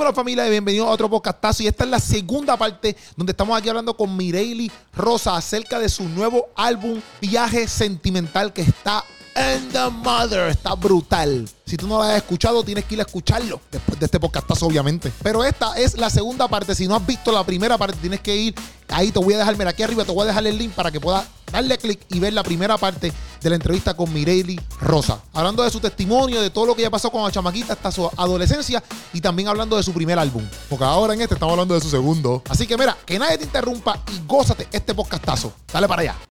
Dímelo familia y bienvenidos a otro podcastazo y esta es la segunda parte donde estamos aquí hablando con Mireille Rosa acerca de su nuevo álbum Viaje Sentimental que está en the mother, está brutal. Si tú no lo has escuchado, tienes que ir a escucharlo después de este podcastazo, obviamente. Pero esta es la segunda parte. Si no has visto la primera parte, tienes que ir. Ahí te voy a dejar, aquí arriba te voy a dejar el link para que puedas darle clic y ver la primera parte de la entrevista con Mireille Rosa. Hablando de su testimonio, de todo lo que ya pasó con la chamaquita hasta su adolescencia y también hablando de su primer álbum. Porque ahora en este estamos hablando de su segundo. Así que mira, que nadie te interrumpa y gózate este podcastazo. Dale para allá.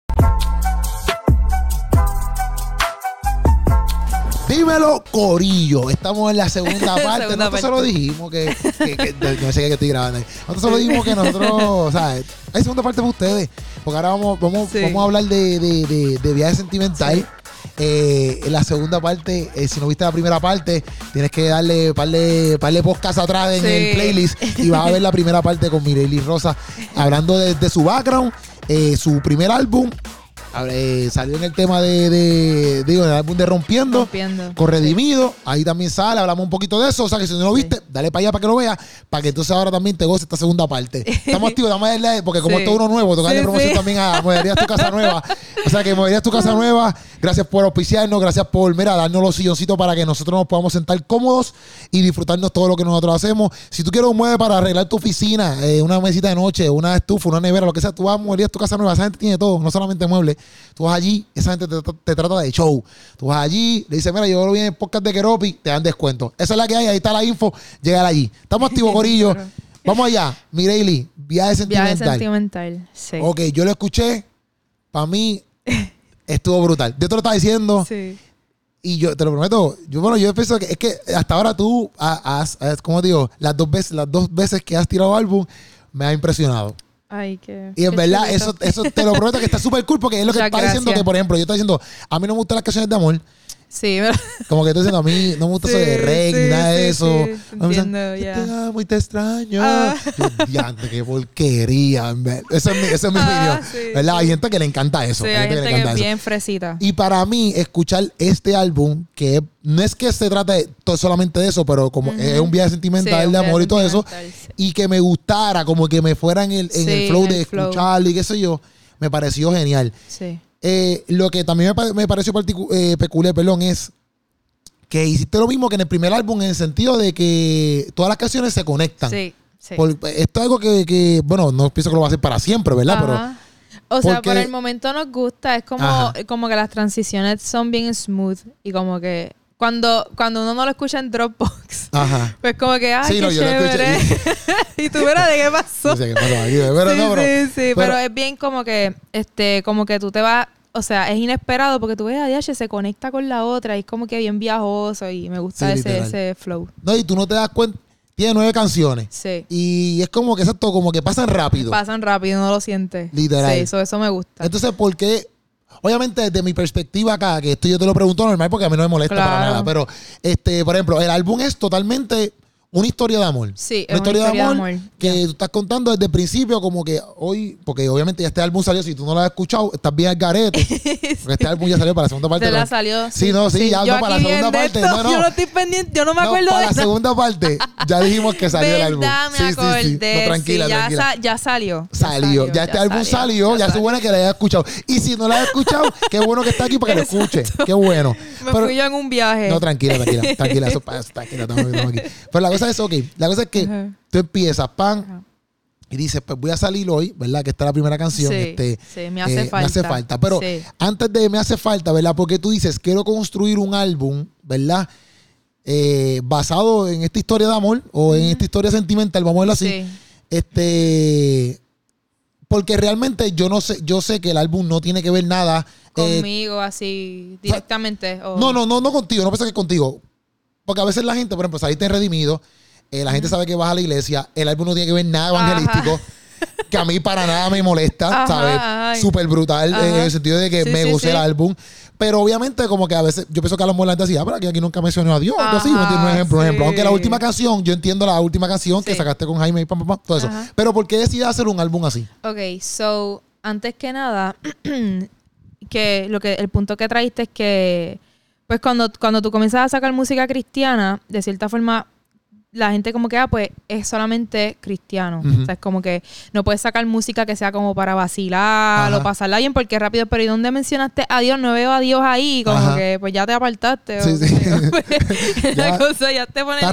Dímelo, Corillo. Estamos en la segunda parte. Segunda nosotros se lo parte. dijimos que. que, que- yo no sé qué estoy grabando ahí. Nosotros se lo dijimos que nosotros. ¿sabes? Hay segunda parte para ustedes. Porque ahora vamos, vamos, Sí. vamos a hablar de, de, de, de viaje sentimental. Eh, en la segunda parte, eh, si no viste la primera parte, tienes que darle par de, par de podcast atrás en Sí. el playlist y vas a ver la primera parte con Mireille Rosa hablando de, de su background, eh, su primer álbum. Eh, salió en el tema de, de- digo, en el álbum de Rompiendo Rompiendo. con Redimido. Ahí también sale, hablamos un poquito de eso. O sea que si no lo viste, dale para allá para que lo veas, para que entonces ahora también te goces esta segunda parte. Estamos activos, a darle, porque como Sí. esto es uno nuevo, tocarle Sí, promoción también a Moderías Tu Casa Nueva. O sea que Moderías Tu Casa Nueva, gracias por auspiciarnos, gracias por, mira, darnos los silloncitos para que nosotros nos podamos sentar cómodos y disfrutarnos todo lo que nosotros hacemos. Si tú quieres un mueble para arreglar tu oficina, eh, una mesita de noche, una estufa, una nevera, lo que sea, tú vas a Moderías Tu Casa Nueva, esa gente tiene todo, no solamente muebles. Tú vas allí, esa gente te, te trata de show. Tú vas allí, le dices, mira, yo lo vi en el podcast de Keropi, te dan descuento. Esa es la que hay, ahí está la info, llegar allí. Estamos activos, Corillo. Vamos allá, Mireille, viaje sentimental. Viaje sentimental. Sí. Ok, yo lo escuché, para mí estuvo brutal. Yo te lo estaba diciendo Sí. y yo te lo prometo, yo bueno, yo pienso que es que hasta ahora tú ha- has, has- ¿cómo te digo? Las dos veces, las dos veces que has tirado álbum me ha impresionado. Ay, qué. Y en qué verdad, eso, eso te lo prometo que está súper cool porque es lo que está diciendo que, por ejemplo, yo estoy diciendo, a mí no me gustan las canciones de amor. Sí, ¿verdad? Como que estoy diciendo, a mí no me gusta eso de Sí, ni sí, nada de sí, eso. sí, entiendo, "Yo ya. te amo y te extraño. Ah. Yo, diante, qué porquería. Esa es mi, esa es mi Ah, opinión. sí, ¿Verdad? sí. Hay gente que le encanta eso. Sí, hay gente que le que encanta es eso. bien fresita. Y para mí, escuchar este álbum, que no es que se trate solamente de eso, pero como es un viaje Sí, sentimental un de amor y todo eso, sí. y que me gustara, como que me fuera en el, en Sí, el flow en de flow. escucharlo y qué sé yo, me pareció genial. Sí. Eh, lo que también me, me pareció eh, peculiar, perdón, es que hiciste lo mismo que en el primer álbum en el sentido de que todas las canciones se conectan. Sí. sí. Por- esto es algo que, que, bueno, no pienso que lo va a hacer para siempre, ¿verdad? Pero o sea, porque- por el momento nos gusta. Es como, Ajá. como que las transiciones son bien smooth. Y como que cuando, cuando uno no lo escucha en Dropbox, Ajá. pues como que, ay, Sí, qué no, chévere. y tú verás de qué pasó. Aquí, pero sí, no, pero- sí, sí, pero, pero- es bien como que, este, como que tú te vas, o sea, es inesperado porque tú ves a DH se conecta con la otra y es como que bien viajoso y me gusta Sí, ese, ese flow. No, y tú no te das cuenta. Tiene nueve canciones. Sí. Y es como que exacto, como que pasan rápido. Pasan rápido, no lo sientes. Literal. Sí, eso, eso me gusta. Entonces, ¿por qué? Obviamente, desde mi perspectiva acá, que esto yo te lo pregunto normal porque a mí no me molesta para nada. Pero, este, por ejemplo, el álbum es totalmente una historia de amor. sí, Una es historia, de amor, que tú estás contando desde el principio, como que hoy, porque obviamente ya este álbum salió, si tú no lo has escuchado, estás bien al garete. Porque este álbum ya salió para la segunda parte. Te la salió. Sí, no, sí, ya no, para la segunda parte. esto, No, no. Yo no estoy pendiente, yo no me No, acuerdo para de la segunda parte, ya dijimos que salió el álbum. Me Sí, sí, sí. acordé. No, tranquila, sí, ya, tranquila. sa- ya salió. Salió, ya, este álbum salió, ya, es bueno que lo hayas escuchado. Y si no lo has escuchado, qué bueno que está aquí para que lo escuche. Qué bueno. Me fui yo en un viaje. no, tranquila, tranquila, tranquila, eso pasa, tranquila, estamos, estamos aquí. Pero la cosa es, ok, la cosa es que tú empiezas, pan, y dices, pues voy a salir hoy, ¿verdad? Que esta es la primera canción. Sí, este, sí, me hace eh, falta. Me hace falta. Pero Sí. antes de me hace falta, ¿verdad? Porque tú dices, quiero construir un álbum, ¿verdad? Eh, basado en esta historia de amor o en esta historia sentimental, vamos a verlo así. Sí. Este. Porque realmente yo no sé, yo sé que el álbum no tiene que ver nada. eh, Conmigo, así, directamente. o- no, no, no, no contigo, no pienso que es contigo. Porque a veces la gente, por ejemplo, saliste en Redimido, eh, la gente sabe que vas a la iglesia, el álbum no tiene que ver nada evangelístico. Que a mí para nada me molesta, Ajá, ¿sabes? ajá. Súper brutal, Ajá. en el sentido de que Sí, me sí, gocé sí. el álbum. Pero obviamente, como que a veces, yo pienso que a lo mejor la gente decía, ah, pero aquí, aquí nunca mencionó a Dios, algo así. Un Ajá, ejemplo, un ejemplo. Aunque la última canción, yo entiendo la última canción que sacaste con Jaime y pam, pam, pam, todo eso. Ajá. Pero ¿por qué decides hacer un álbum así? Ok, so, antes que nada, que lo que el punto que traíste es que, pues cuando, cuando tú comienzas a sacar música cristiana, de cierta forma, la gente como que, ah, pues es solamente cristiano. O sea, es como que no puedes sacar música que sea como para vacilar Ajá. o pasarla bien, porque rápido, pero ¿y dónde mencionaste a Dios? No veo a Dios ahí, como Ajá. que pues ya te apartaste. o Sí, sí. yo. la cosa, ya te pones.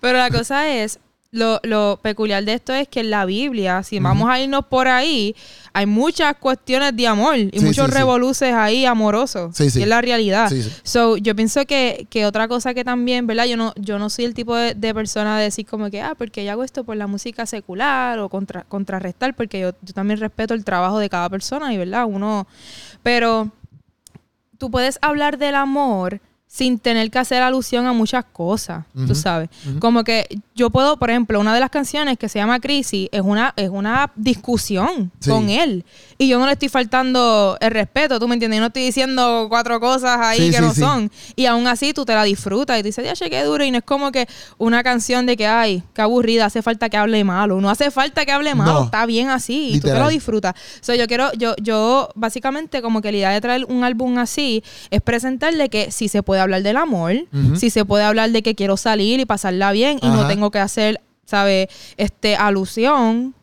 Pero la cosa es, lo, lo peculiar de esto es que en la Biblia, si vamos a irnos por ahí, hay muchas cuestiones de amor y Sí, muchos sí, sí. revoluces ahí amorosos. Sí, sí. Y es la realidad. Sí, sí. So, yo pienso que, que otra cosa que también, ¿verdad? Yo no, yo no soy el tipo de, de persona de decir como que, ah, porque yo hago esto por la música secular o contra, contrarrestar, porque yo, yo también respeto el trabajo de cada persona y, ¿verdad? Uno, pero tú puedes hablar del amor sin tener que hacer alusión a muchas cosas, Ujú, tú sabes. Como que yo puedo, por ejemplo, una de las canciones que se llama Crisis es una, es una discusión Sí. con él. Y yo no le estoy faltando el respeto, ¿tú me entiendes? Yo no estoy diciendo cuatro cosas ahí Sí, que sí, no son. Y aún así tú te la disfrutas y dices, ya qué duro. Y no es como que una canción de que, ay, qué aburrida, hace falta que hable malo. No hace falta que hable malo, No. está bien así. Y tú te lo disfrutas. So, yo quiero, yo, yo, básicamente, como que la idea de traer un álbum así es presentarle que si se puede hablar del amor, si se puede hablar de que quiero salir y pasarla bien y no tengo que hacer, ¿sabes? Este, alusión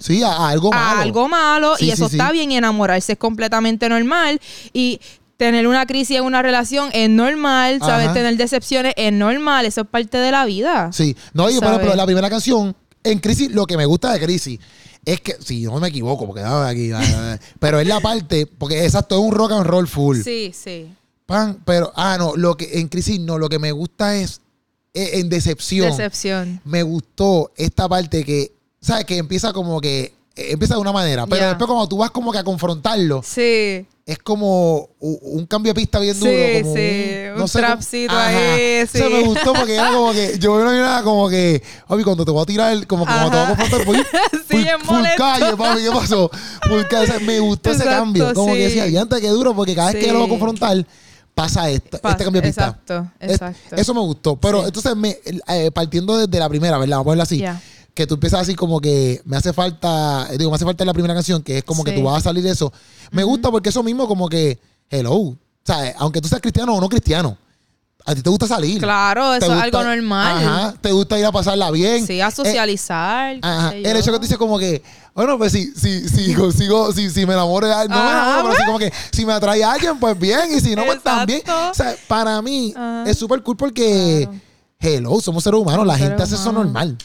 Sí, a, a algo malo. a algo malo Sí, y eso sí, está bien y enamorarse es completamente normal y tener una crisis en una relación es normal, ¿sabes? Ajá. Tener decepciones es normal, eso es parte de la vida. Sí. No, y por ejemplo, la primera canción, en Crisis, lo que me gusta de Crisis es que, si no me equivoco, porque dame aquí, dame, dame, pero es la parte, porque exacto, es un rock and roll full. Sí, sí. Pan, pero, ah, no, lo que en Crisis no, lo que me gusta es, en Decepción, Decepción. me gustó esta parte que, ¿sabes? Que empieza como que, empieza de una manera, pero después cuando tú vas como que a confrontarlo, Sí. es como un cambio de pista bien Sí, duro. como sí, un como- trapcito Ajá. ahí, O sea, sí. me gustó porque era como que, yo me imaginaba como que, papi, cuando te voy a tirar, como que cuando te voy a confrontar, voy Sí, full, es full calle, papi, ¿qué pasó? Full calle. O sea, me gustó ese cambio. Como que sí. decía, diante qué duro, porque cada vez que yo lo voy a Sí. confrontar, pasa este cambio de pista. exacto, Es- exacto. eso me gustó. Pero Sí. entonces, me, eh, partiendo desde la primera, ¿verdad? Vamos a ponerla así. Que tú empiezas así como que me hace falta, eh, digo, me hace falta la primera canción, que es como que tú vas a salir de eso. Me gusta porque eso mismo como que, hello, o sea, aunque tú seas cristiano o no cristiano, a ti te gusta salir. Claro, eso es algo normal. Ajá, te gusta ir a pasarla bien. Sí, a Eh, socializar. qué Ajá. El hecho que tú dices como que, bueno, pues si, si, si consigo, si, si me enamoro de alguien, no me enamoro, pero pues. así como que si me atrae a alguien, pues bien, y si no, pues también. O sea, para mí Ajá. es súper cool porque, Claro. hello, somos seres humanos, la gente hace eso normal.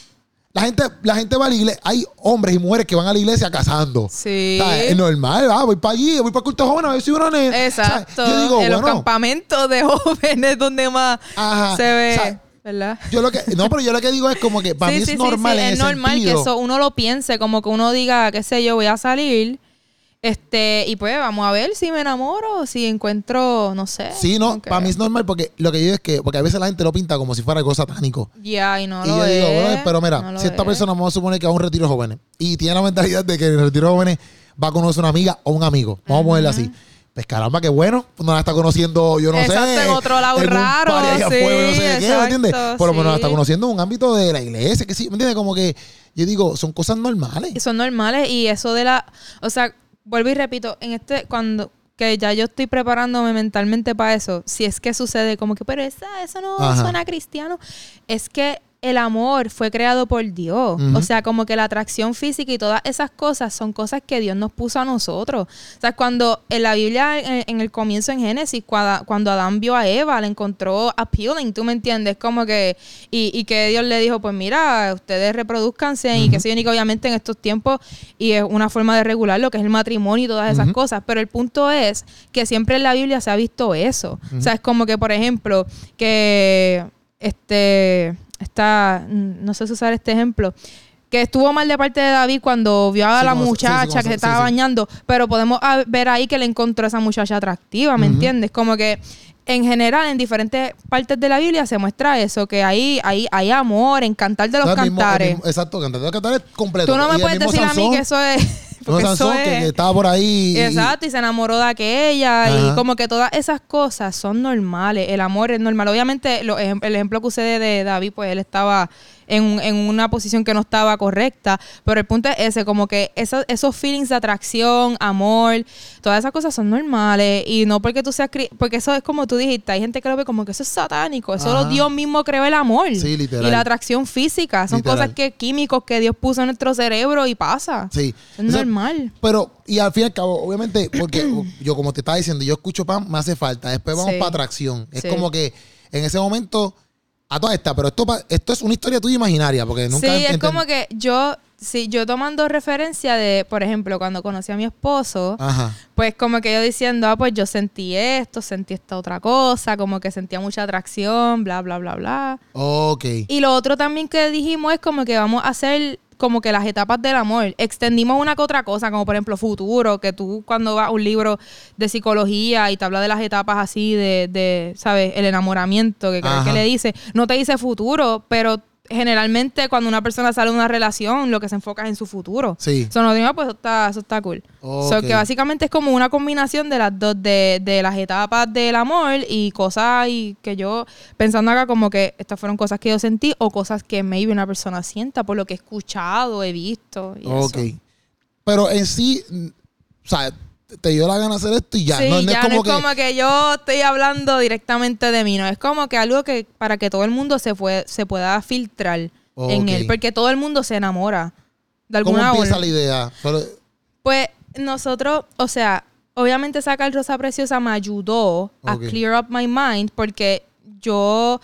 La gente, la gente va a la iglesia, hay hombres y mujeres que van a la iglesia casando. Sí. O sea, es normal, va, voy para allí, voy para el culto joven a ver si uno nena. Exacto. O sea, yo digo, en los campamentos de jóvenes donde más Ajá. se ve, O sea, ¿verdad? yo lo que, no, pero yo lo que digo es como que para sí, mí sí, es normal sí, en es ese normal sentido. que eso uno lo piense, como que uno diga, qué sé yo, voy a salir, este, y pues vamos a ver si me enamoro o si encuentro, no sé. Sí, no, para mí es normal porque lo que yo digo es que, porque a veces la gente lo pinta como si fuera algo satánico. Ya, y no y lo yo digo, es, bueno, pero mira, no si esta es. persona vamos a suponer que va a un retiro jóvenes y tiene la mentalidad de que en el retiro jóvenes va a conocer una amiga o un amigo, vamos a ponerla así. Pues caramba, qué bueno, no la está conociendo, yo no Exacto, sé. en otro lado raro, sí, afuera, no sé qué, ¿me entiendes? Por lo menos la está conociendo en un ámbito de la iglesia, que sí, ¿me entiendes? Como que yo digo, son cosas normales. Son normales y eso de la, o sea, vuelvo y repito, en este cuando que ya yo estoy preparándome mentalmente para eso, si es que sucede como que, pero esa, eso no Ajá. suena cristiano, es que el amor fue creado por Dios. O sea, como que la atracción física y todas esas cosas son cosas que Dios nos puso a nosotros. O sea, cuando en la Biblia, en, en el comienzo en Génesis, cuando, cuando Adán vio a Eva, la encontró appealing, ¿tú me entiendes? Como que, y, y que Dios le dijo, pues mira, ustedes reproduzcanse y que se y que obviamente en estos tiempos, y es una forma de regular lo que es el matrimonio y todas esas cosas. Pero el punto es que siempre en la Biblia se ha visto eso. O sea, es como que, por ejemplo, que este está, no sé si usar este ejemplo, que estuvo mal de parte de David cuando vio a Sí, la como- sí, sí, muchacha que se- estaba bañando, pero podemos ah, ver ahí que le encontró a esa muchacha atractiva, ¿me entiendes? Como que en general, en diferentes partes de la Biblia se muestra eso, que hay, hay, hay amor en cantar de los No, mismo- cantares. mismo- exacto, cantar de los cantares completo. Tú no me puedes decir a mí que eso es... Porque Sansón que, es... que estaba por ahí. y- Exacto, y se enamoró de aquella Ajá. y como que todas esas cosas son normales, el amor es normal. Obviamente lo el ejemplo que usé de David, pues él estaba en, en una posición que no estaba correcta. Pero el punto es ese, como que esos, esos feelings de atracción, amor, todas esas cosas son normales. Y no porque tú seas... Porque eso es como tú dijiste, hay gente que lo ve como que eso es satánico. Eso Ajá. lo Dios mismo creó el amor. Sí, literal. Y la atracción física. Son Literal. cosas que químicos que Dios puso en nuestro cerebro y pasa. Sí. Es normal. Pero, y al fin y al cabo, obviamente, porque yo, como te estaba diciendo, yo escucho pan, me hace falta. Después vamos Sí. para atracción. Es Sí. como que en ese momento, a toda esta, pero esto, esto es una historia tuya imaginaria, porque nunca. sí, es como que yo, sí, yo tomando referencia de, por ejemplo, cuando conocí a mi esposo, Ajá. pues como que yo diciendo, ah, pues yo sentí esto, sentí esta otra cosa, como que sentía mucha atracción, bla, bla, bla, bla. Ok. Y lo otro también que dijimos es como que vamos a hacer como que las etapas del amor. Extendimos una que otra cosa, como por ejemplo futuro, que tú cuando vas a un libro de psicología y te habla de las etapas así de, de ¿sabes? El enamoramiento, que, que le dice, no te dice futuro, pero generalmente cuando una persona sale de una relación, lo que se enfoca es en su futuro. Sí. Eso no digo, pues eso está, eso está cool. So Ok. que básicamente es como una combinación de las dos, de, de las etapas del amor y cosas y que yo, pensando acá como que estas fueron cosas que yo sentí o cosas que maybe una persona sienta por lo que he escuchado, he visto. Y Ok. eso. Pero en sí, o sea, te dio la gana hacer esto y ya. sí, no, no ya es como no que. es como que yo estoy hablando directamente de mí, no, es como que algo que para que todo el mundo se, fue, se pueda filtrar en Ok. él, porque todo el mundo se enamora. De ¿Cómo alguna empieza forma. la idea? Pues nosotros, o sea, obviamente sacar Rosa Preciosa me ayudó a clear up my mind porque yo,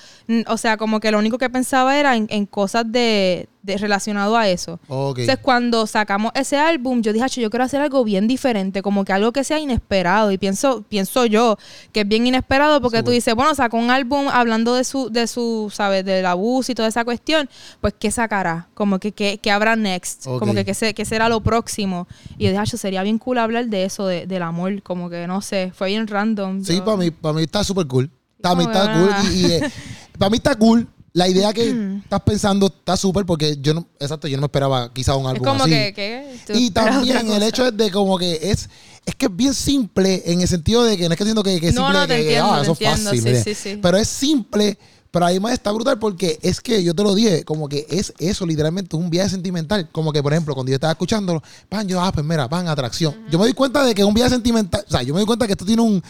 o sea, como que lo único que pensaba era en, en cosas de, de relacionado a eso. ok. Entonces, cuando sacamos ese álbum, yo dije, "Acho, yo quiero hacer algo bien diferente, como que algo que sea inesperado. Y pienso, pienso yo que es bien inesperado porque Sí, tú dices, bueno, sacó un álbum hablando de su, de su, ¿sabes? Del abuso y toda esa cuestión. Pues, ¿qué sacará? Como que, ¿qué, qué habrá next? Como que, ¿qué, se- qué será lo próximo? Y yo dije, "Acho, sería bien cool hablar de eso, de- del amor. Como que, no sé, fue bien random. Sí, Yo- para mí, para mí está súper cool. Para mí está que, cool. ah. Y, y, eh, para mí está cool. La idea que estás pensando está súper porque yo no, exacto, yo no me esperaba quizás un Es álbum como así. que. Tú Y también el hecho es de como que es, es que es bien simple en el sentido de que no es que siento que, que es No, simple no, te que, que, entiendo, ah, te eso es entiendo, fácil. sí, ¿me sí, sí. Pero es simple, pero además está brutal porque es que yo te lo dije, como que es eso, literalmente un viaje sentimental. Como que, por ejemplo, cuando yo estaba escuchándolo, pan, yo, ah, pues mira, pan, atracción. Yo me di cuenta de que es un viaje sentimental, o sea, yo me di cuenta que esto tiene un,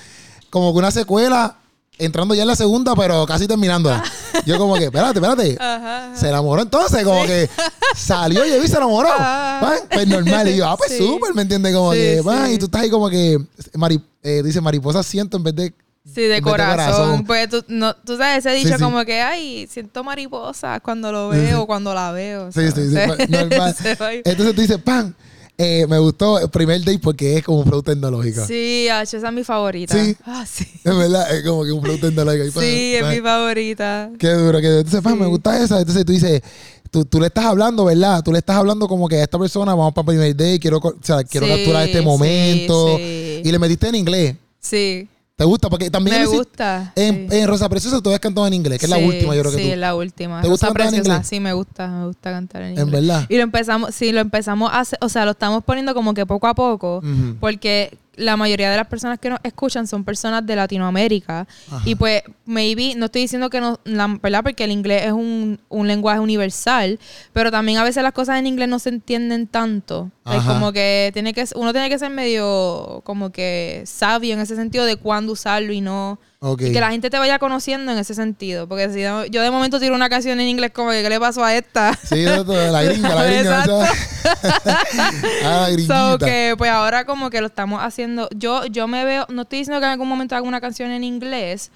como que una secuela, entrando ya en la segunda, pero casi terminándola. Yo como que, espérate, espérate. Ajá. Se enamoró entonces, como que salió y se enamoró. Ah. Pan, Pues normal. Y yo, ah, pues Sí. súper, ¿me entiendes? Como Sí, que, pan, sí. y tú estás ahí como que, mari- eh, dice mariposa siento en vez de. Sí, de corazón. Pues tú, no, tú sabes ese dicho como que, ay, siento mariposas cuando lo veo o cuando la veo. Sí, sí, sí, pues, normal. Entonces tú dices, pan, eh, me gustó el primer date porque es como un flow tecnológico. Sí, ach, esa es mi favorita. Sí. Ah, sí. Es verdad, es como que un flow tecnológico. Y, Sí, es pan, mi favorita. Qué duro, que entonces, Sí. me gusta esa. Entonces tú dices, tú, tú le estás hablando, ¿verdad? Tú le estás hablando como que a esta persona vamos para el primer date, quiero, o sea, quiero Sí, capturar este momento. Y le metiste en inglés. Sí, ¿Te gusta? Porque también me gusta. En, sí. en Rosa Preciosa tú habías cantado en inglés, que es la Sí, última, yo creo que Sí, tú. es la última. ¿Te gusta Rosa cantar en Preciosa, inglés? Sí, me gusta, me gusta cantar en inglés. En verdad. Y lo empezamos, sí, lo empezamos a hacer, o sea, lo estamos poniendo como que poco a poco, Ujú. porque la mayoría de las personas que nos escuchan son personas de Latinoamérica. Ajá. Y pues, maybe, no estoy diciendo que no, la, ¿verdad? Porque el inglés es un, un lenguaje universal, pero también a veces las cosas en inglés no se entienden tanto. Es Ajá. como que tiene que, uno tiene que ser medio como que sabio en ese sentido de cuándo usarlo y no. Y que la gente te vaya conociendo en ese sentido. Porque si no- yo de momento tiro una canción en inglés como que, ¿qué le pasó a esta? Sí, exacto, la gringa, la gringa. Exacto. ah. So que pues ahora como que lo estamos haciendo. Yo, yo me veo, no estoy diciendo que en algún momento haga una canción en inglés,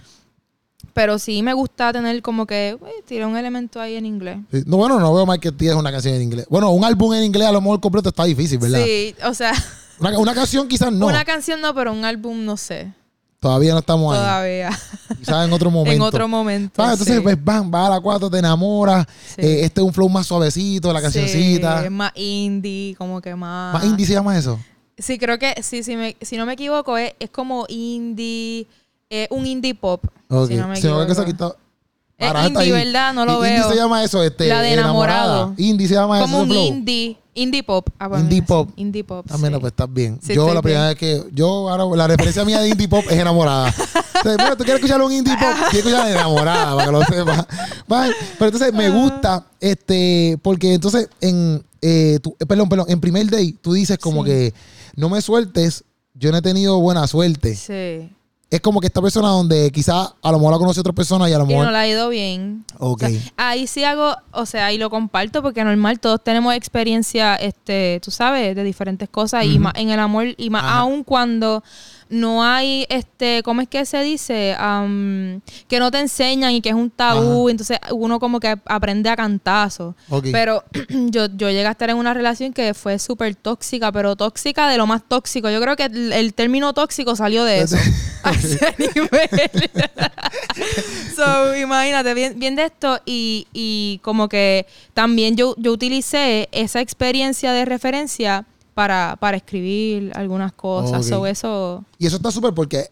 pero sí me gusta tener como que, uy, tira un elemento ahí en inglés. Sí. No, bueno, no veo mal que tienes una canción en inglés. Bueno, un álbum en inglés a lo mejor completo está difícil, ¿verdad? Sí, o sea, Una, una canción quizás no. una canción no, pero un álbum no sé. Todavía no estamos ahí. Todavía. Quizás en otro momento. en otro momento. Ah, entonces, sí. pues, van, va a la 4, te enamoras. Sí. Eh, este es un flow más suavecito, la cancioncita. Sí, es más indie, como que más. Más indie se llama eso. Sí, creo que, sí, sí me- si no me equivoco, es, es como indie, es un indie pop. Ok. Si no me Se me ve que se equivoco. quitó. Es está indie. ¿verdad? No lo Y- Indie veo. se llama eso, este. La de enamorado. Indie se llama como eso. un ese flow. indie, Indie pop. ah, bueno, Indie pop. Indie pop. También, sí. no, pues estás bien. Sí, yo la primera vez que. Yo, ahora, la referencia mía de indie pop es enamorada. Entonces, bueno, tú quieres escuchar un indie pop, quieres escuchar enamorada, para que lo sepas. Vale, Pero entonces me gusta, este, porque entonces en. eh, tú- eh, perdón, perdón, en primer day tú dices como Sí. que no me sueltes, yo no he tenido buena suerte. Sí. Es como que esta persona donde quizás a lo mejor la conoce otra persona y a lo Y mejor. no le ha ido bien. Ok. O sea, ahí sí hago, o sea, ahí lo comparto porque normal todos tenemos experiencia, este, tú sabes, de diferentes cosas y más en el amor y más Ajá. aún cuando no hay, este, ¿cómo es que se dice? Am, que no te enseñan y que es un tabú, entonces uno como que aprende a cantazo. Ok. Pero yo, yo llegué a estar en una relación que fue súper tóxica, pero tóxica de lo más tóxico. Yo creo que el, el término tóxico salió de eso. a ese nivel. so, imagínate, bien, bien de esto. Y, y como que también yo, yo utilicé esa experiencia de referencia para, para escribir algunas cosas. Ok. So, eso. Y eso está súper porque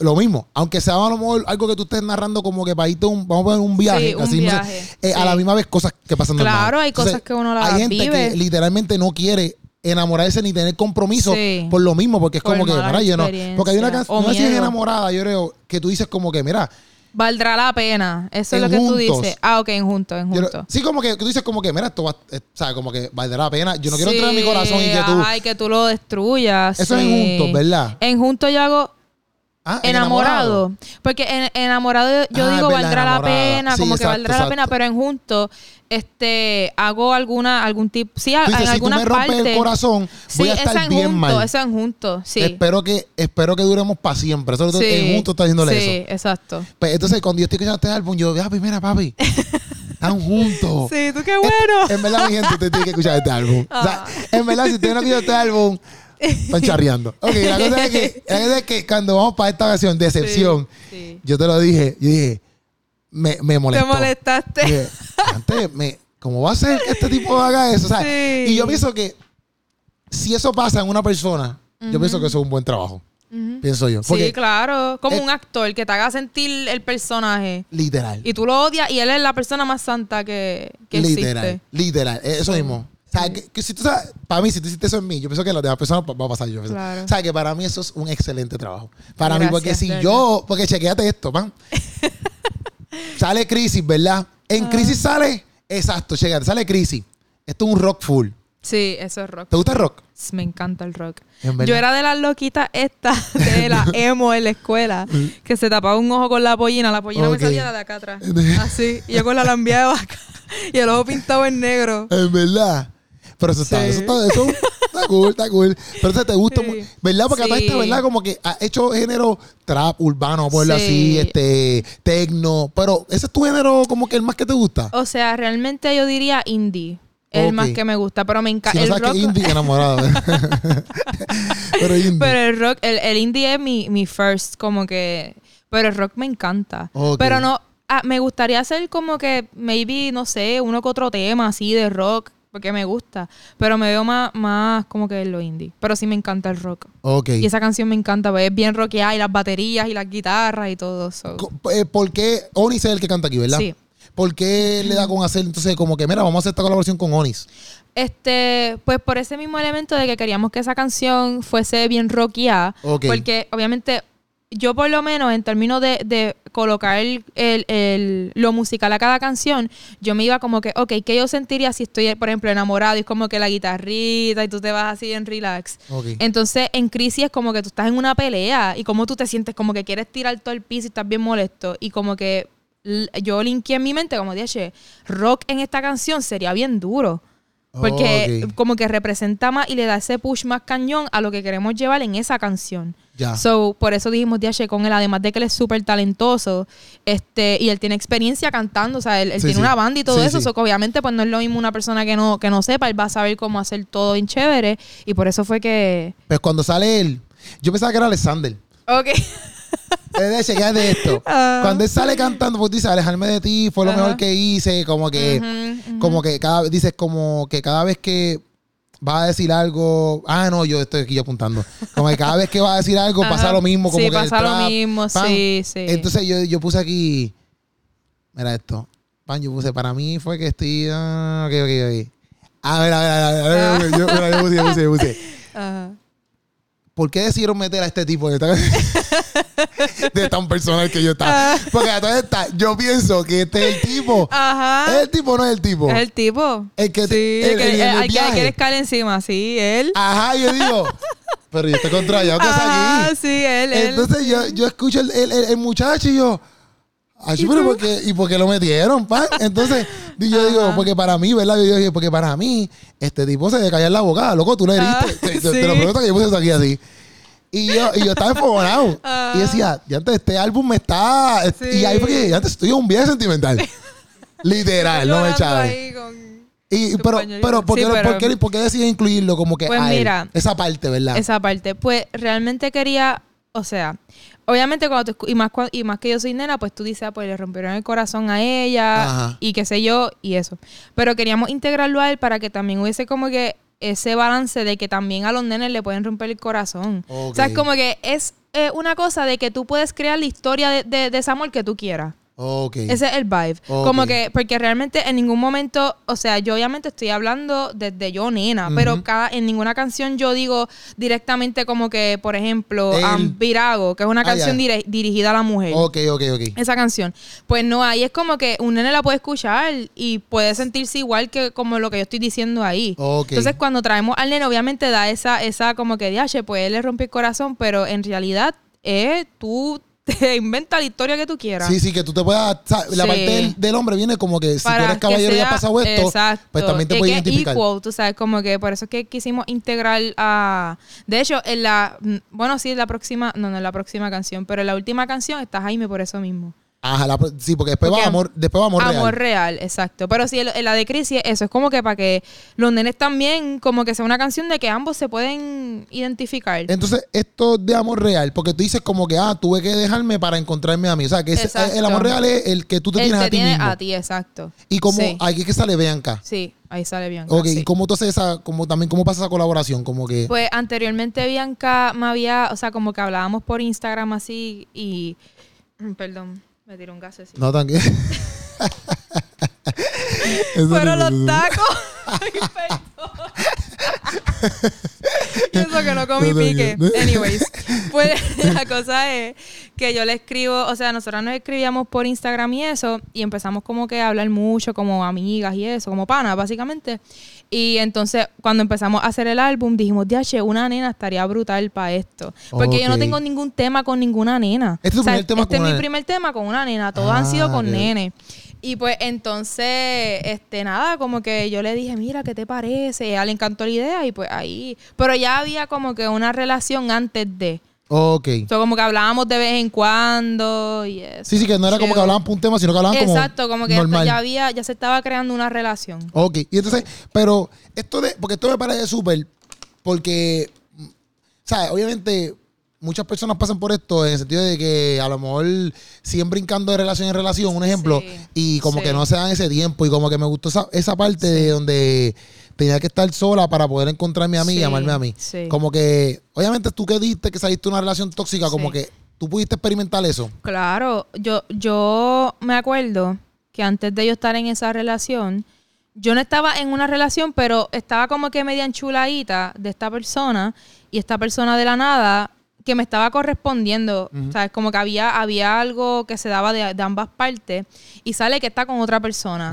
lo mismo, aunque sea a lo mejor algo que tú estés narrando como que para irte un, vamos a poner un viaje, Sí, un así, no sé, viaje, eh, a la misma vez cosas que pasan normal. Claro, hay cosas que uno las Hay gente vive. que literalmente no quiere enamorarse ni tener compromiso Sí. por lo mismo, porque es Por como que, mira, yo no, porque hay una canción, no sé si es enamorada, yo creo, que tú dices como que, mira, Valdrá la pena. Eso es lo que tú dices. Ah, ok, en juntos, en yo- juntos. sí, como que, tú dices como que, mira, esto va, eh, sea, como que valdrá la pena, yo no quiero entrar en mi corazón y que tú, ajá, y que tú lo destruyas. eso es en juntos, ¿verdad? En juntos yo hago Ah, en enamorado. Porque en enamorado yo Ah, digo verdad, valdrá la pena, Sí, como que exacto, valdrá la pena, pero en juntos este hago alguna algún tipo, sí, a- dices, en si tú algunas me rompes partes. el corazón, voy sí, a estar en bien mal. eso en juntos, sí. Espero que espero que duremos para siempre. Eso sí. en juntos está diciéndole Sí, eso. exacto. Pues, entonces, cuando yo estoy escuchando este álbum, yo, papi, mira, papi. Están juntos. Sí, tú qué bueno. En verdad, mi gente, usted tiene que escuchar este álbum. O sea, Ah. en verdad, si usted no escucha este álbum, están charreando. Ok, la cosa es que, la cosa es que cuando vamos para esta canción, Decepción, Sí. yo te lo dije, yo dije, me, me Te molestó. molestaste. Dije, antes, me, ¿cómo va a ser que este tipo haga eso? O sea, Sí. Y yo pienso que si eso pasa en una persona, yo pienso que eso es un buen trabajo. Pienso yo. Sí, claro. Como un actor que te haga sentir el personaje. literal. Y tú lo odias y él es la persona más santa que, que literal. existe. Literal. eh, Eso mismo. O sea, que, que si tú sabes, para mí, si tú hiciste eso en mí, yo pienso que las demás personas va a pasar yo. pienso. Claro. O sea, que para mí eso es un excelente trabajo. Para mí, porque si yo, porque chequeate esto, man. sale Crisis, ¿verdad? En Ah. Crisis sale, exacto, chequeate, sale Crisis. Esto es un rock full. Sí, eso es rock. ¿Te gusta el rock? Me encanta el rock. Yo era de las loquitas estas, de la emo en la escuela, que se tapaba un ojo con la pollina. La pollina me salía de acá atrás. Así. Y yo con la lambia de vaca. Y el ojo pintado en negro. En verdad. Pero eso está, eso está, eso está cool, está cool. Pero eso te gusta, Sí. mu- ¿verdad? Porque Sí. esta, ¿verdad? Como que ha hecho género trap, urbano, por así, este, tecno. Pero ese es tu género como que el más que te gusta. O sea, realmente yo diría indie. El más que me gusta. Pero me Si encanta. no el rock. que indie, enamorado. pero indie. Pero el rock, el, el indie es mi, mi first, como que. Pero el rock me encanta. Pero no. ah, me gustaría hacer como que, maybe, no sé, uno que otro tema así de rock, porque me gusta. Pero me veo más, más como que en lo indie. Pero sí me encanta el rock. ok. Y esa canción me encanta, porque es bien rockeada y las baterías y las guitarras y todo eso. Eh, ¿Por qué Onis es el que canta aquí, verdad? Sí. ¿Por qué le da con hacer entonces como que, mira, vamos a hacer esta colaboración con Onis? Este, pues por ese mismo elemento de que queríamos que esa canción fuese bien rockeada. Porque obviamente yo por lo menos en términos de, de colocar el, el- el- lo musical a cada canción, yo me iba como que, ok, ¿qué yo sentiría si estoy, por ejemplo, enamorado y es como que la guitarrita y tú te vas así en relax? Entonces, en crisis es como que tú estás en una pelea y como tú te sientes como que quieres tirar todo el piso y estás bien molesto. Y como que yo linké en mi mente como dije, rock en esta canción sería bien duro. Porque Ok. como que representa más y le da ese push más cañón a lo que queremos llevar en esa canción. Ya. So, por eso dijimos DH con él, además de que él es súper talentoso, este, y él tiene experiencia cantando, o sea, él, él Sí, tiene sí. una banda y todo Sí, eso, sí. so que obviamente pues no es lo mismo una persona que no, que no sepa, él va a saber cómo hacer todo bien chévere, y por eso fue que... Pues cuando sale él, yo pensaba que era Alexander. Ok. Es de chequear de esto. Ah. Cuando él sale cantando, pues dice, alejarme de ti fue lo mejor que hice. Como que, como que cada dices como que cada vez que va a decir algo, ah, no, yo estoy aquí apuntando. Como que cada vez que va a decir algo pasa lo mismo. Como sí, que el pasa lo trap, mismo, pan. sí, sí. Entonces yo, yo puse aquí, mira esto, pan, yo puse, para mí fue que estoy, ah, ok, ok, ok. A ver, a ver, a ver, a ver, a ver, yo, mira, yo puse, yo puse, yo puse. Ajá. ¿Por qué decidieron meter a este tipo de tan, de tan personal que yo estaba? Porque a todas estas, yo pienso que este es el tipo. Ajá. ¿Es el tipo o no es el tipo? Es el tipo. El que sí, el- el, que, el- el que escalar encima, sí, él. Ajá, yo digo, pero yo estoy contrariado que es Ah, sí, él, él. Entonces yo, yo escucho el- el muchacho y yo, ay, pero ¿por qué, ¿y por qué lo metieron, pan? Entonces y yo digo, porque para mí, ¿verdad? Yo dije, porque para mí, este tipo se le caía en la boca, loco, tú le heriste. Ah, te, te- te sí. lo pregunto que yo puse eso aquí así. Y yo, y yo estaba enfogonado. Ah. Y decía, ya antes este álbum me está. Sí. Y ahí fue que ya antes estoy un viaje sentimental. Literal, no me echaba. Y, pero, pero, ¿por qué, Sí, pero- por qué, por qué decides incluirlo como que Pues a él? mira, esa parte, ¿verdad? esa parte. Pues realmente quería, o sea, obviamente cuando tú y más y más que yo soy nena, pues tú dices, ah, pues le rompieron el corazón a ella Ajá. y qué sé yo y eso. Pero queríamos integrarlo a él para que también hubiese como que ese balance de que también a los nenes le pueden romper el corazón. O sea, es como que es eh, una cosa de que tú puedes crear la historia de, de, de ese amor que tú quieras. Ese es el vibe. Como que, porque realmente en ningún momento, o sea, yo obviamente estoy hablando desde yo nena, pero cada, en ninguna canción yo digo directamente como que, por ejemplo, El- Virago, que es una Ah, canción dirigida a la mujer. Ok, ok, ok. Esa canción. Pues no, ahí es como que un nene la puede escuchar y puede sentirse igual que como lo que yo estoy diciendo ahí. Entonces, cuando traemos al nene, obviamente da esa, esa como que, diache, pues él le rompe el corazón, pero en realidad es tú te inventas la historia que tú quieras. Sí, sí, que tú te puedas. sea, La Sí. parte del, del hombre viene como que si tú para eres caballero y has sea- pasado esto, exacto, pues también te de puedes que identificar. equal, tú sabes, como que por eso es que quisimos integrar a... De hecho, en la... mm, Bueno, sí, en la próxima... No, no en la próxima canción, pero en la última canción está Jaime por eso mismo. Ajá, la- sí, porque después Porque va amor, después va amor, Amor real. real, exacto. Pero sí, en en la de Crisis, eso es como que para que los nenes también, como que sea una canción de que ambos se pueden identificar. Entonces, esto de amor real, porque tú dices como que, ah, tuve que dejarme para encontrarme a mí. O sea, que el amor real es el que tú te tienes a ti tiene mismo. a ti, exacto. Y como Sí. aquí es que sale Bianca. Sí, ahí sale bien. Ok, ¿y cómo tú haces esa, como también cómo pasa esa colaboración? Como que. Pues anteriormente Bianca me había, o sea, como que hablábamos por Instagram así y... Perdón, me tiró un gas así. no. Eso Fueron los tacos. Eso que no comí pique. tranquilo. Anyways, pues la cosa es que yo le escribo, o sea, nosotros nos escribíamos por Instagram y eso, y empezamos como que a hablar mucho como amigas y eso, como panas, básicamente. Y entonces, cuando empezamos a hacer el álbum, dijimos, diache, una nena estaría brutal para esto. Porque yo no tengo ningún tema con ninguna nena. Este es tu O sea, primer tema este es mi nena. primer tema con una nena. Todos Ah, han sido con ok. nene. Y pues entonces, este, nada, como que yo le dije, mira, ¿qué te parece? A él le encantó la idea y pues ahí. Pero ya había como que una relación antes de. Ok. O sea, como que hablábamos de vez en cuando y eso. Sí, sí, que no era como que hablaban por un tema, sino que hablaban como. Exacto, como que ya, normal. ya había, ya se estaba creando una relación. Ok, y entonces, pero esto de, porque esto me parece súper, porque, ¿sabes? Obviamente, muchas personas pasan por esto en el sentido de que a lo mejor siguen brincando de relación en relación, un ejemplo, Sí, y como sí. que no se dan ese tiempo, y como que me gustó esa, esa parte de donde tenía que estar sola para poder encontrarme a mí y amarme a mí. Como que, obviamente, tú que diste que saliste de una relación tóxica, como que tú pudiste experimentar eso. Claro, yo, yo me acuerdo que antes de yo estar en esa relación, yo no estaba en una relación, pero estaba como que media enchuladita de esta persona y esta persona de la nada que me estaba correspondiendo, Ujú. ¿sabes? Como que había, había algo que se daba de, de ambas partes y sale que está con otra persona.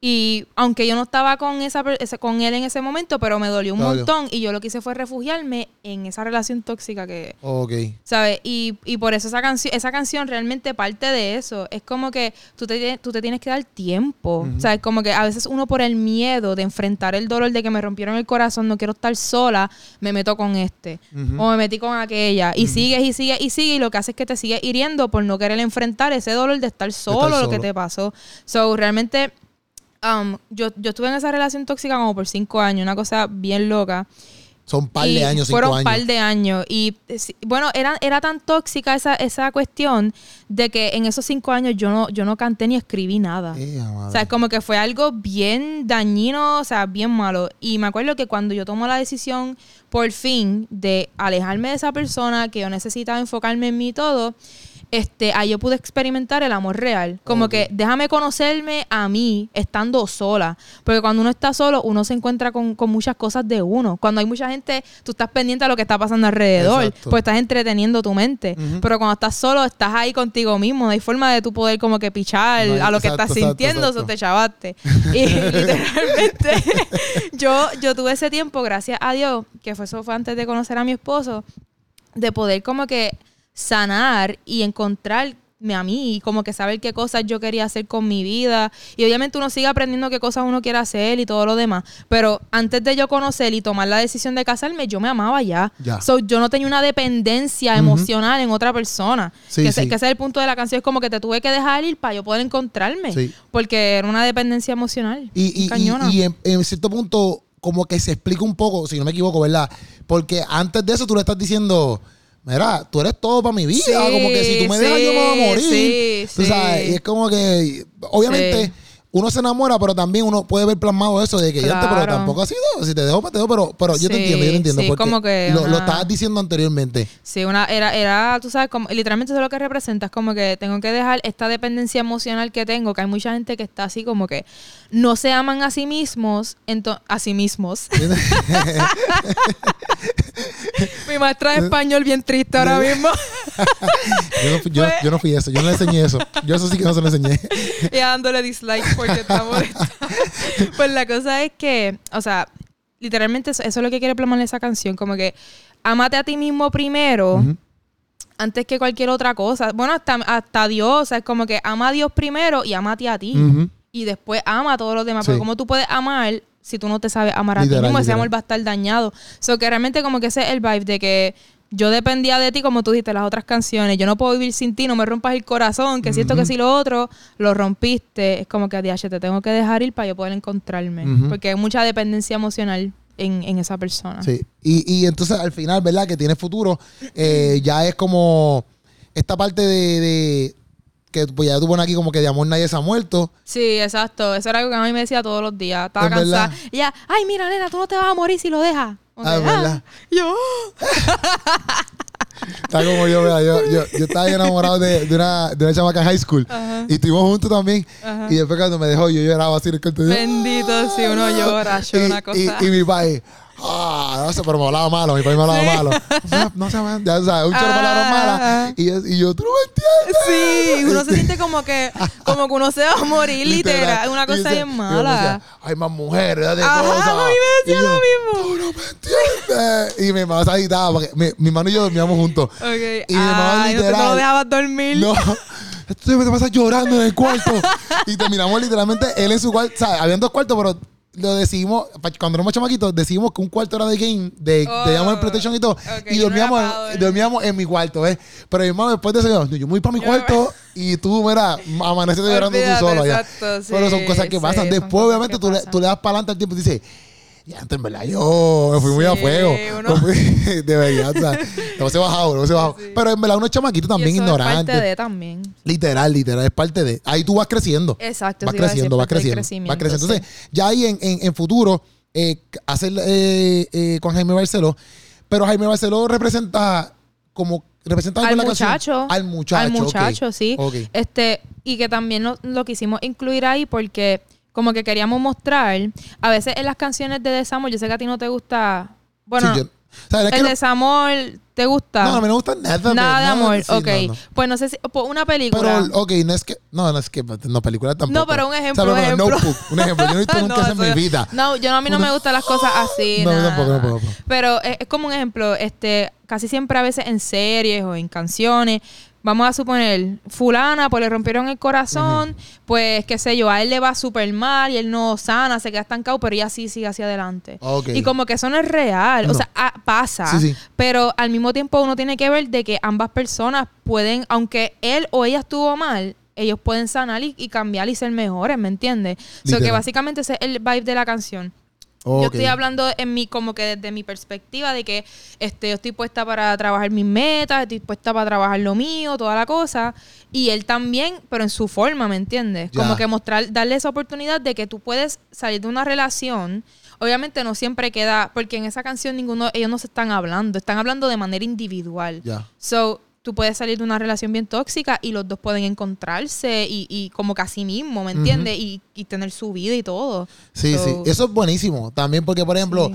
Y aunque yo no estaba con esa, con él en ese momento, pero me dolió un montón y yo lo que hice fue refugiarme en esa relación tóxica que, Ok. ¿Sabes? Y, y por eso esa canción, esa canción realmente parte de eso. Es como que tú te, tú te tienes que dar tiempo. Ujú. ¿Sabes? Como que a veces uno por el miedo de enfrentar el dolor de que me rompieron el corazón, no quiero estar sola, me meto con este. O me metí con aquella. Y sigues y sigues y sigues. Y lo que hace es que te sigues hiriendo por no querer enfrentar ese dolor de estar solo, lo que solo. te pasó. So, realmente, um, yo, yo estuve en esa relación tóxica como por cinco años, una cosa bien loca. Son un par de años, cinco fueron años. par de años. Y eh, bueno, era, era tan tóxica esa, esa cuestión de que en esos cinco años yo no, yo no canté ni escribí nada. Eh. O sea, como que fue algo bien dañino, o sea, bien malo. Y me acuerdo que cuando yo tomo la decisión, por fin, de alejarme de esa persona, que yo necesitaba enfocarme en mí y todo, este, ahí yo pude experimentar el amor real. Como que déjame conocerme a mí estando sola. Porque cuando uno está solo, uno se encuentra con, con muchas cosas de uno. Cuando hay mucha gente, tú estás pendiente a lo que está pasando alrededor. Exacto. Pues estás entreteniendo tu mente. Pero cuando estás solo, estás ahí contigo mismo. No hay forma de tú poder como que pichar No hay- a lo que exacto, estás exacto, sintiendo. Eso te chavaste. Y literalmente, yo, yo tuve ese tiempo, gracias a Dios, que fue eso fue antes de conocer a mi esposo, de poder como que sanar y encontrarme a mí como que saber qué cosas yo quería hacer con mi vida. Y obviamente uno sigue aprendiendo qué cosas uno quiere hacer y todo lo demás. Pero antes de yo conocer y tomar la decisión de casarme, yo me amaba ya. Ya. So, yo no tenía una dependencia emocional en otra persona. Sí, que, sí. que ese es el punto de la canción. Es como que te tuve que dejar ir para yo poder encontrarme. Sí. Porque era una dependencia emocional. Y, y, cañona. y, y en, en cierto punto, como que se explica un poco, si no me equivoco, ¿verdad? Porque antes de eso tú le estás diciendo, mira, tú eres todo para mi vida. Sí, como que si tú me dejas, yo me voy a morir. sí, Tú sabes, y es como que, obviamente. Uno se enamora, pero también uno puede ver plasmado eso de que ya antes, pero Claro. tampoco ha sido. Si te dejo, pues te dejo, pero, pero yo te entiendo, yo te entiendo. sí, porque como que lo, estabas diciendo anteriormente. Sí, una, era, era, tú sabes, como, literalmente eso es lo que representa, es como que tengo que dejar esta dependencia emocional que tengo, que hay mucha gente que está así como que no se aman a sí mismos, a sí mismos. Mi maestra de español bien triste ahora mismo. Yo no, Pues- yo no fui eso, yo no le enseñé eso. Yo eso sí que no se lo enseñé. y dándole dislike porque está molesta. pues la cosa es que, o sea, literalmente eso, eso es lo que quiere plasmar esa canción, como que amate a ti mismo primero. Antes que cualquier otra cosa. Bueno, hasta, hasta Dios, o sea, es como que ama a Dios primero y amate a ti. Ujú. Y después ama a todos los demás. Sí. Porque como tú puedes amar si tú no te sabes amar a Literal, ti mismo, ese literal. amor va a estar dañado. So que realmente como que ese es el vibe de que yo dependía de ti, como tú dijiste, las otras canciones. Yo no puedo vivir sin ti, no me rompas el corazón, que siento que si lo otro lo rompiste, es como que a DH te tengo que dejar ir para yo poder encontrarme. Porque hay mucha dependencia emocional en, en esa persona. Sí. Y, y entonces al final, ¿verdad? Que tiene futuro, eh, ya es como esta parte de, de- que pues ya tú pones aquí como que de amor nadie se ha muerto. Sí, exacto. Eso era algo que a mí me decía todos los días. Estaba Es cansada. verdad. Y ella, ay, mira, nena, tú no te vas a morir si lo dejas. Ah, verdad. Yo, Está como yo, ¿verdad? Yo, yo, yo estaba enamorado de, de una, de una chamaca en high school. Ajá. Y estuvimos juntos también. Ajá. Y después cuando me dejó, yo lloraba así en el cuarto. bendito, si uno llora, yo y, una cosa. y, y mi padre, ah, no sé, pero me hablaba malo, mi padre me hablaba Sí. malo. No se ya sabes, un chorro de palabras Ah. malas. Y, yo- y yo, tú no me entiendes. Sí, uno se siente como que, como que uno se va a morir, literal. Es una cosa bien mala. decía, Hay más mujeres, date Ajá, cosas. a mí me decía Y yo, lo mismo. Tú no me entiendes. Y mi mamá se agitaba porque mi, mi hermano y yo dormíamos juntos. Ok. Y mi mamá Ay, no no literal- dejabas dormir. No. Esto te pasa llorando en el cuarto. y terminamos literalmente él en su cuarto. O sea, habían dos cuartos, pero lo decidimos, cuando éramos chamaquitos, decidimos que un cuarto era de game, de, Oh, de llamar el PlayStation y todo. y no dormíamos, dormir. dormíamos en mi cuarto, ¿ves? Pero mi mamá después de eso, yo, yo me voy para mi Yo- cuarto y tú, mira, amaneciste llorando tú solo allá. exacto, sí, Pero son cosas que sí, pasan. Después, obviamente, tú le, tú le das para adelante al tiempo y dices, ya, antes en verdad, yo me fui muy a fuego. uno- de verdad, o sea, no se bajado, no se bajado. Sí. Pero en verdad, uno es chamaquito Y también eso ignorante. Es parte de también. Literal, literal, es parte de. Ahí tú vas creciendo. Exacto. Vas creciendo, vas creciendo. Vas creciendo. sí. Entonces, ya ahí en, en, en futuro, eh, hacer eh, eh, con Jaime Barceló. Pero Jaime Barceló representa como. Representa algo al muchacho. Al muchacho. Al muchacho, sí. Ok. Este, y que también lo, lo quisimos incluir ahí porque como que queríamos mostrar, a veces en las canciones de desamor, yo sé que a ti no te gusta, bueno, Sí, yo- o sea, es que el no- desamor te gusta. no, a mí no me gusta nada. Nada de amor, sí, ok. no, no. Pues no sé si, pues una película. Pero, ok, no es que. No, no es que. No, película tampoco. No, pero un ejemplo, O sea, un ejemplo. Notebook, un ejemplo. Yo no he visto nunca eso en mi vida. No, yo a mí no me gustan las cosas así. No, nada, tampoco, puedo. Pero es, es como un ejemplo, este, casi siempre a veces en series o en canciones, vamos a suponer, fulana, pues le rompieron el corazón, pues qué sé yo, a él le va súper mal y él no sana, se queda estancado, pero ella sí sigue hacia adelante. Ok. Y como que eso no es real, No. o sea, ah, pasa, Sí, sí. pero al mismo tiempo uno tiene que ver de que ambas personas pueden, aunque él o ella estuvo mal, ellos pueden sanar y, y cambiar y ser mejores, ¿me entiendes? O sea, que básicamente ese es el vibe de la canción. Yo estoy hablando en mi, como que desde mi perspectiva de que este, yo estoy puesta para trabajar mis metas, estoy puesta para trabajar lo mío, toda la cosa. Y él también, pero en su forma, ¿me entiendes? Ya. Como que mostrar, darle esa oportunidad de que tú puedes salir de una relación. Obviamente no siempre queda, porque en esa canción ninguno, ellos no se están hablando, están hablando de manera individual. Ya. So, tú puedes salir de una relación bien tóxica y los dos pueden encontrarse y, y como que así mismo, ¿me entiendes? y, y tener su vida y todo. Sí, So, sí. Eso es buenísimo. También porque, por ejemplo, Sí.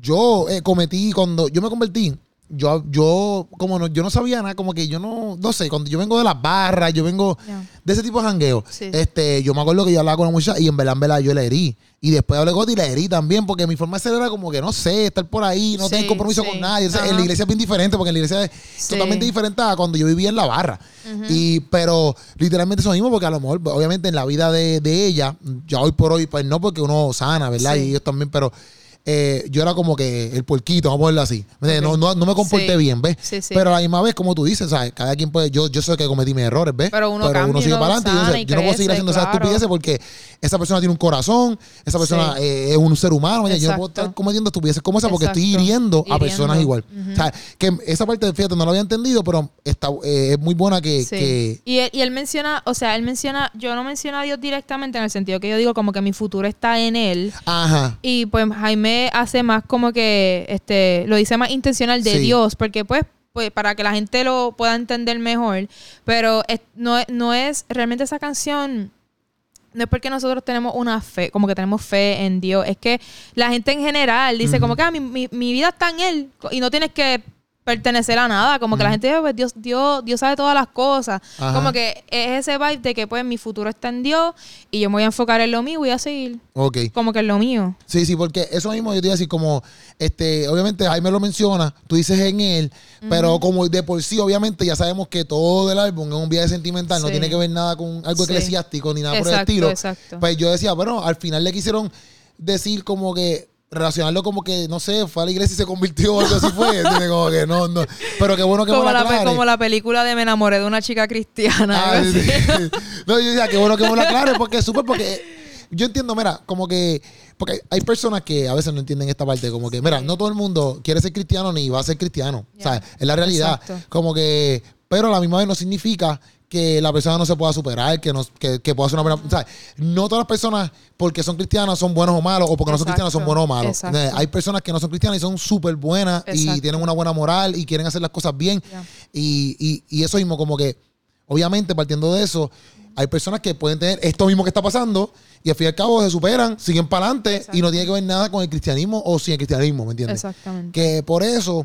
yo eh, cometí cuando yo me convertí. Yo, yo, como no, yo no sabía nada, como que yo no, no sé, cuando yo vengo de las barras, yo vengo de ese tipo de jangueo. Sí. Este, yo me acuerdo que yo hablaba con una muchacha y en verdad, en verdad, yo la herí. Y después hablé con y la herí también, porque mi forma de ser era como que, no sé, estar por ahí, no Sí, tener compromiso sí. con nadie. O sea, en la iglesia es bien diferente, porque en la iglesia es totalmente diferente a cuando yo vivía en la barra. Y, pero literalmente eso mismo, porque a lo mejor, obviamente, en la vida de, de ella, ya hoy por hoy, pues no, porque uno sana, ¿verdad? Y ellos también, pero eh, yo era como que el puerquito, vamos a ponerlo así. No, no, no me comporté Sí. bien, ¿ves? Sí, sí. Pero a la misma vez, como tú dices, ¿sabes? Cada quien puede, yo, yo sé que cometí mis errores, ¿ves? Pero uno cambia, sigue uno para adelante. yo, sana sé, y yo no puedo seguir haciendo esas claro. estupideces porque esa persona tiene un corazón, esa persona eh, es un ser humano. Yo no puedo estar cometiendo estupideces como esa porque estoy hiriendo a personas igual. O sea, que esa parte, fíjate, no lo había entendido, pero está, eh, es muy buena que- Y, él, y él menciona, o sea, él menciona, yo no menciono a Dios directamente en el sentido que yo digo como que mi futuro está en él. Ajá. Y pues Jaime hace más como que, este, lo dice más intencional de Sí. Dios, porque pues, pues para que la gente lo pueda entender mejor. Pero es- no, es- no es, realmente esa canción, no es porque nosotros tenemos una fe, como que tenemos fe en Dios, es que la gente en general dice como que ah, mi, mi- mi vida está en Él y no tienes que pertenecer a nada, como que la gente dice, pues Dios, Dios, Dios sabe todas las cosas, Ajá. como que es ese vibe de que pues mi futuro está en Dios y yo me voy a enfocar en lo mío y voy a seguir Ok. como que en lo mío. Sí, sí, porque eso mismo yo te iba a decir, como, este, obviamente Jaime lo menciona, tú dices en él, pero como de por sí, obviamente, ya sabemos que todo el álbum es un viaje sentimental, no tiene que ver nada con algo Sí. eclesiástico ni nada por el Exacto, estilo. exacto. Pues yo decía, bueno, al final le quisieron decir como que relacionarlo como que, no sé, fue a la iglesia y se convirtió o algo así fue. Como que no, no. Pero qué bueno que como me lo la, como la película de Me enamoré de una chica cristiana. Ah, sí. No, yo decía, qué bueno que me lo aclare, porque es súper, porque yo entiendo, mira, como que, porque hay personas que a veces no entienden esta parte, como que, mira, no todo el mundo quiere ser cristiano ni va a ser cristiano, Ya. ¿sabes? Es la realidad. Exacto. Como que, pero a la misma vez no significa que la persona no se pueda superar, que, no, que, que pueda ser una buena... ¿sabes? No todas las personas, porque son cristianas, son buenos o malos, o porque no son cristianas, son buenos o malos. Exacto. Eh, Hay personas que no son cristianas y son súper buenas y tienen una buena moral y quieren hacer las cosas bien. Y, y, y eso mismo, como que, obviamente, partiendo de eso, hay personas que pueden tener esto mismo que está pasando y al fin y al cabo se superan, siguen para adelante y no tiene que ver nada con el cristianismo o sin el cristianismo, ¿me entiendes? Exactamente. Que por eso,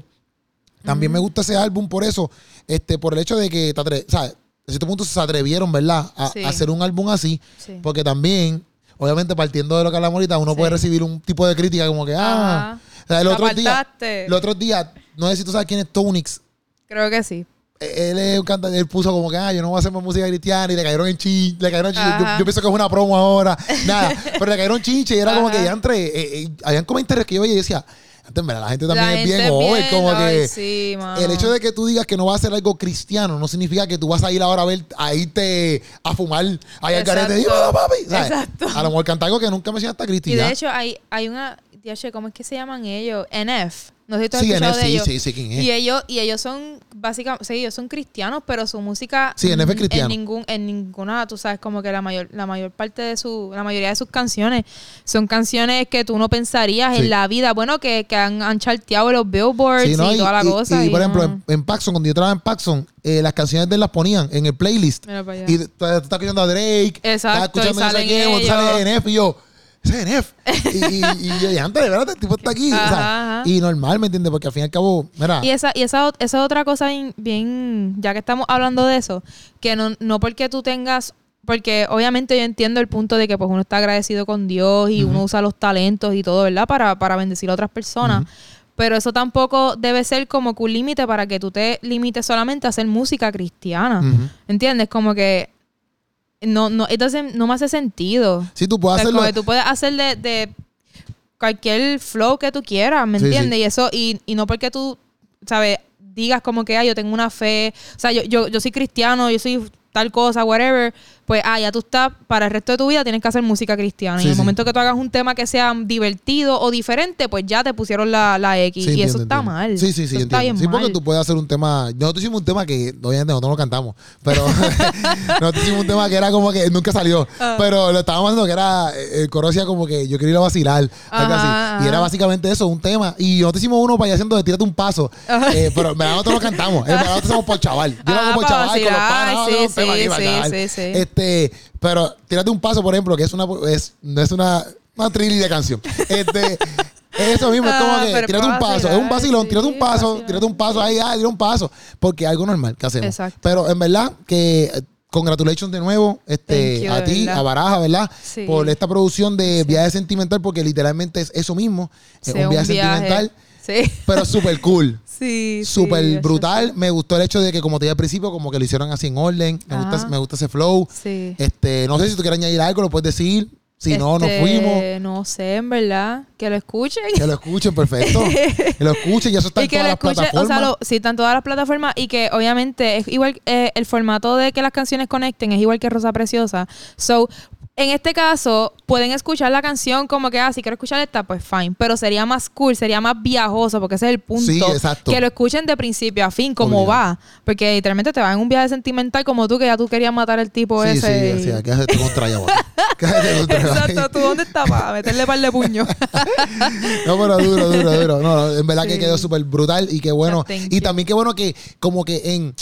también me gusta ese álbum, por eso, este, por el hecho de que, ¿sabes? A cierto punto se atrevieron, ¿verdad? A, Sí. a hacer un álbum así, Sí. porque también, obviamente, partiendo de lo que hablamos ahorita, uno Sí. puede recibir un tipo de crítica como que, ah, o sea, el otro día, el otro día, no sé si tú sabes quién es Tonix, Creo que sí. él es un cantante, él puso como que, ah, yo no voy a hacer más música cristiana y le cayeron en chinche, le cayeron en chinche. Yo, pienso que es una promo ahora, nada, pero le cayeron chinche y era como que ya entre, eh, eh, habían comentarios que yo veía y decía, la gente también La es gente bien joven, como ay, que sí, mano. el hecho de que tú digas que no vas a hacer algo cristiano no significa que tú vas a ir ahora a ver, a irte a fumar ahí al carete, dímelo, papi, ¿sabes? Exacto. A lo mejor cantar algo que nunca mencionaste a Cristi Y de hecho hay, hay una, ¿cómo es que se llaman ellos? NF. No sé si tú has sí, escuchado NF, de sí, ellos. sí, sí, quién es. Y ellos, y ellos son básicamente, sí, ellos son cristianos, pero su música Sí, NF es cristiano. en ningún, en ninguna, tú sabes, como que la mayor, la mayor parte de su, la mayoría de sus canciones son canciones que tú no pensarías Sí. en la vida, bueno, que, que han, han charteado los billboards Sí, ¿no? y, toda la y- cosa. y, por ejemplo, no. en, en Paxson, cuando yo trabajaba en Paxson, eh, las canciones de él las ponían en el playlist. Mira para allá. Y tú estás escuchando a Drake, estás escuchando no sé qué, ellos. sale NF y yo, ese es y, y, y yo dije, antes, de verdad, el tipo está aquí. o sea, Ajá. Y normal, ¿me entiendes? Porque al fin y al cabo, mira, Y esa, y esa, esa otra cosa bien, bien, ya que estamos hablando de eso, que no, no porque tú tengas, porque obviamente yo entiendo el punto de que pues uno está agradecido con Dios y uno usa los talentos y todo, ¿verdad? Para, para bendecir a otras personas. Pero eso tampoco debe ser como que un límite para que tú te limites solamente a hacer música cristiana. ¿Entiendes? Como que no, no, entonces no me hace sentido. sí, tú O puedes sea, hacerlo. tú puedes hacer de, de cualquier flow que tú quieras, ¿me Sí, entiendes? sí. Y eso, y, y no porque tú, ¿sabes? Digas como que, ah, yo tengo una fe, o sea, yo, yo, yo soy cristiano, yo soy tal cosa, whatever, pues ah, ya tú estás, para el resto de tu vida tienes que hacer música cristiana. y en el sí. momento que tú hagas un tema que sea divertido o diferente, pues ya te pusieron la, la X. Sí, y entiendo, eso está mal. Sí, sí, sí, Eso está bien Sí, porque mal. tú puedes hacer un tema. Nosotros hicimos un tema que, obviamente, nosotros no lo cantamos, pero nosotros hicimos un tema que era como que nunca salió. Ah. Pero lo estábamos haciendo que era. El coro decía como que yo quería ir a vacilar, algo Ajá, así. Y era básicamente eso, un tema. Y nosotros hicimos uno para allá haciendo de tírate un paso. Eh, pero en verdad nosotros lo cantamos. En verdad nosotros hacemos por chaval. Yo lo hago por chaval con los panas. sí, sí, sí, sí, sí. Este, pero tírate un paso, por ejemplo, que es una. Es, no es una. Una trilly de canción. Este. Eso mismo, es como Ah, que tírate un paso, es un vacilón, sí, tírate un paso, vacilar. tírate un paso ahí, ah, tira un paso, porque es algo normal que hacemos. Exacto. Pero en verdad que eh, congratulations de nuevo este, you, a ti, verdad. a Baraja, ¿verdad? Sí. Por esta producción de Viaje Sentimental, porque literalmente es eso mismo, es un viaje, sentimental, Sí. pero súper cool. Sí. Súper brutal. Me gustó el hecho de que, como te dije al principio, como que lo hicieron así en orden. Me, gusta, Ajá. me gusta ese flow. Sí. Este, no sé si tú quieres añadir algo, lo puedes decir. Si no, nos Este, fuimos. No sé, en verdad. Que lo escuchen. Que lo escuchen, perfecto. que lo escuchen, y eso está y en que todas lo las escuchen, o plataformas. sea, lo, sí, están todas las plataformas y que obviamente es igual, eh, el formato de que las canciones conecten es igual que Rosa Preciosa. So, en este caso, pueden escuchar la canción como que, ah, si quiero escuchar esta, pues fine. Pero sería más cool, sería más viajoso, porque ese es el punto. Sí, exacto. Que lo escuchen de principio a fin, como Obligado. va. Porque literalmente te va en un viaje sentimental como tú, que ya tú querías matar al tipo Sí, ese. sí, y- sí, hay que hacerte contra Exacto, ¿tú dónde estás para meterle par de puño? No, pero duro, duro, duro. No, en verdad que quedó súper brutal y qué bueno. Y también qué bueno que, como que en.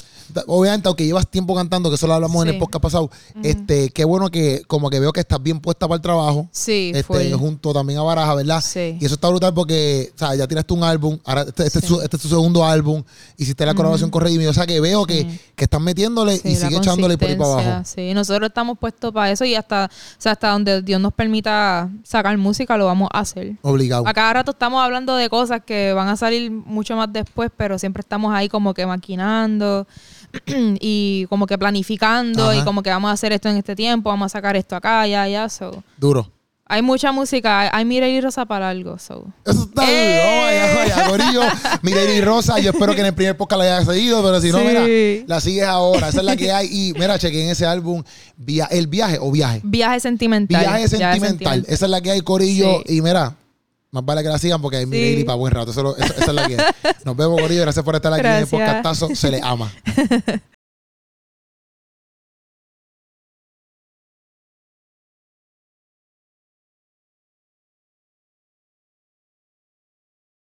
Obviamente, aunque llevas tiempo cantando, que eso lo hablamos en el podcast pasado, este, qué bueno que, como que veo que estás bien puesta para el trabajo. Sí, este, full. junto también a Baraja, ¿verdad? Sí. Y eso está brutal porque, o sea, ya tiraste un álbum, ahora este, este es, su, este es tu segundo álbum, hiciste la colaboración con Redimi, o sea que veo que, que están metiéndole y sigue echándole por ahí para abajo. Sí, nosotros estamos puestos para eso y hasta, sea, hasta donde Dios nos permita sacar música lo vamos a hacer. Obligado. A cada rato estamos hablando de cosas que van a salir mucho más después, pero siempre estamos ahí como que maquinando y como que planificando Ajá. y como que vamos a hacer esto en este tiempo, vamos a sacar esto acá, ya, ya, so. Duro. Hay mucha música, hay, Mira y Rosa para algo, so. Eso está ¡Eh! duro. Vaya, vaya, Corillo. Mireille Rosa, yo espero que en el primer podcast la hayas seguido, pero si no, Sí. mira, la sigues ahora. Esa es la que hay. Y mira, chequen ese álbum, via- El Viaje o Viaje. Viaje sentimental. Viaje sentimental. Esa es la que hay, Corillo. Sí. Y mira, más vale que la sigan porque hay Mireille para buen rato. Eso esa, es la que hay. Nos vemos, Corillo. Gracias por estar aquí en el Gracias. podcastazo. Se le ama.